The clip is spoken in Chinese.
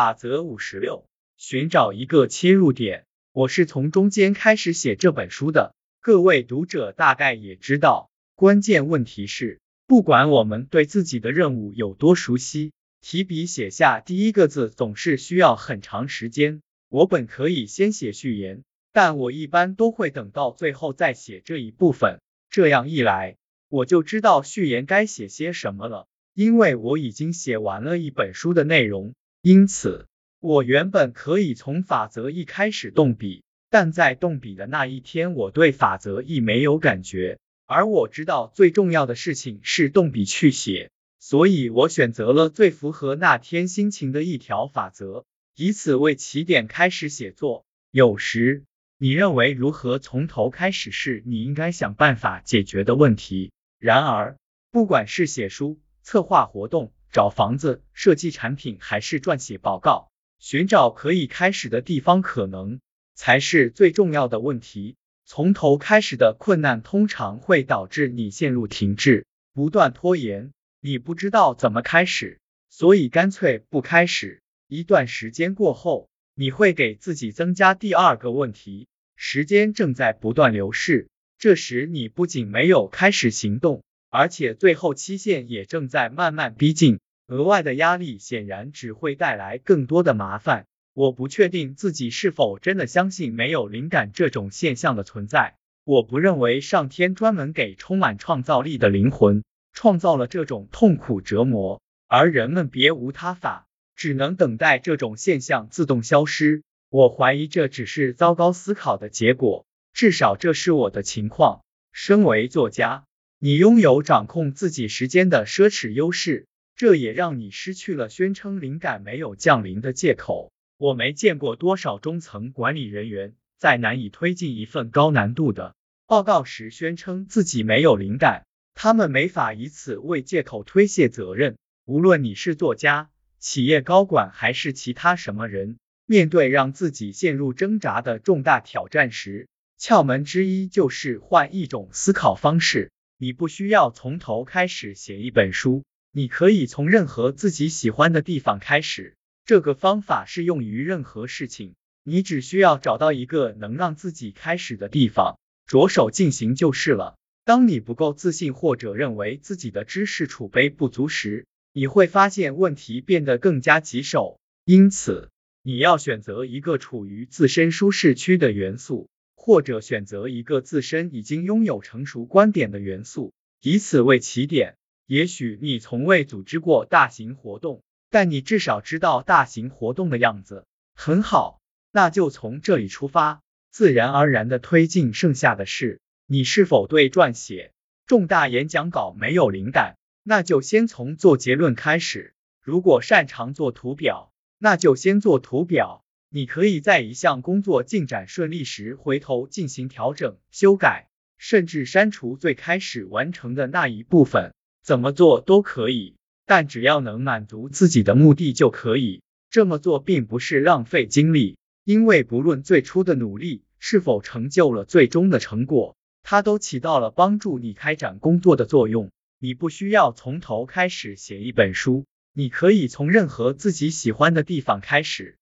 法则五十六，寻找一个切入点。我是从中间开始写这本书的，各位读者大概也知道。关键问题是，不管我们对自己的任务有多熟悉，提笔写下第一个字总是需要很长时间。我本可以先写序言，但我一般都会等到最后再写这一部分。这样一来，我就知道序言该写些什么了，因为我已经写完了一本书的内容。因此，我原本可以从法则一开始动笔，但在动笔的那一天，我对法则一没有感觉，而我知道最重要的事情是动笔去写，所以我选择了最符合那天心情的一条法则，以此为起点开始写作。有时，你认为如何从头开始是你应该想办法解决的问题，然而，不管是写书、策划活动，找房子、设计产品还是撰写报告，寻找可以开始的地方，可能才是最重要的问题。从头开始的困难通常会导致你陷入停滞，不断拖延。你不知道怎么开始，所以干脆不开始。一段时间过后，你会给自己增加第二个问题。时间正在不断流逝，这时你不仅没有开始行动。而且最后期限也正在慢慢逼近，额外的压力显然只会带来更多的麻烦。我不确定自己是否真的相信没有灵感这种现象的存在。我不认为上天专门给充满创造力的灵魂创造了这种痛苦折磨，而人们别无他法，只能等待这种现象自动消失。我怀疑这只是糟糕思考的结果，至少这是我的情况。身为作家。你拥有掌控自己时间的奢侈优势，这也让你失去了宣称灵感没有降临的借口。我没见过多少中层管理人员在难以推进一份高难度的报告时宣称自己没有灵感，他们没法以此为借口推卸责任。无论你是作家、企业高管还是其他什么人，面对让自己陷入挣扎的重大挑战时，窍门之一就是换一种思考方式。你不需要从头开始写一本书，你可以从任何自己喜欢的地方开始。这个方法适用于任何事情，你只需要找到一个能让自己开始的地方，着手进行就是了。当你不够自信或者认为自己的知识储备不足时，你会发现问题变得更加棘手。因此，你要选择一个处于自身舒适区的元素。或者选择一个自身已经拥有成熟观点的元素，以此为起点。也许你从未组织过大型活动，但你至少知道大型活动的样子。很好，那就从这里出发，自然而然的推进剩下的事。你是否对撰写重大演讲稿没有灵感？那就先从做结论开始。如果擅长做图表，那就先做图表。你可以在一项工作进展顺利时回头进行调整、修改，甚至删除最开始完成的那一部分。怎么做都可以，但只要能满足自己的目的就可以。这么做并不是浪费精力，因为不论最初的努力是否成就了最终的成果，它都起到了帮助你开展工作的作用。你不需要从头开始写一本书，你可以从任何自己喜欢的地方开始。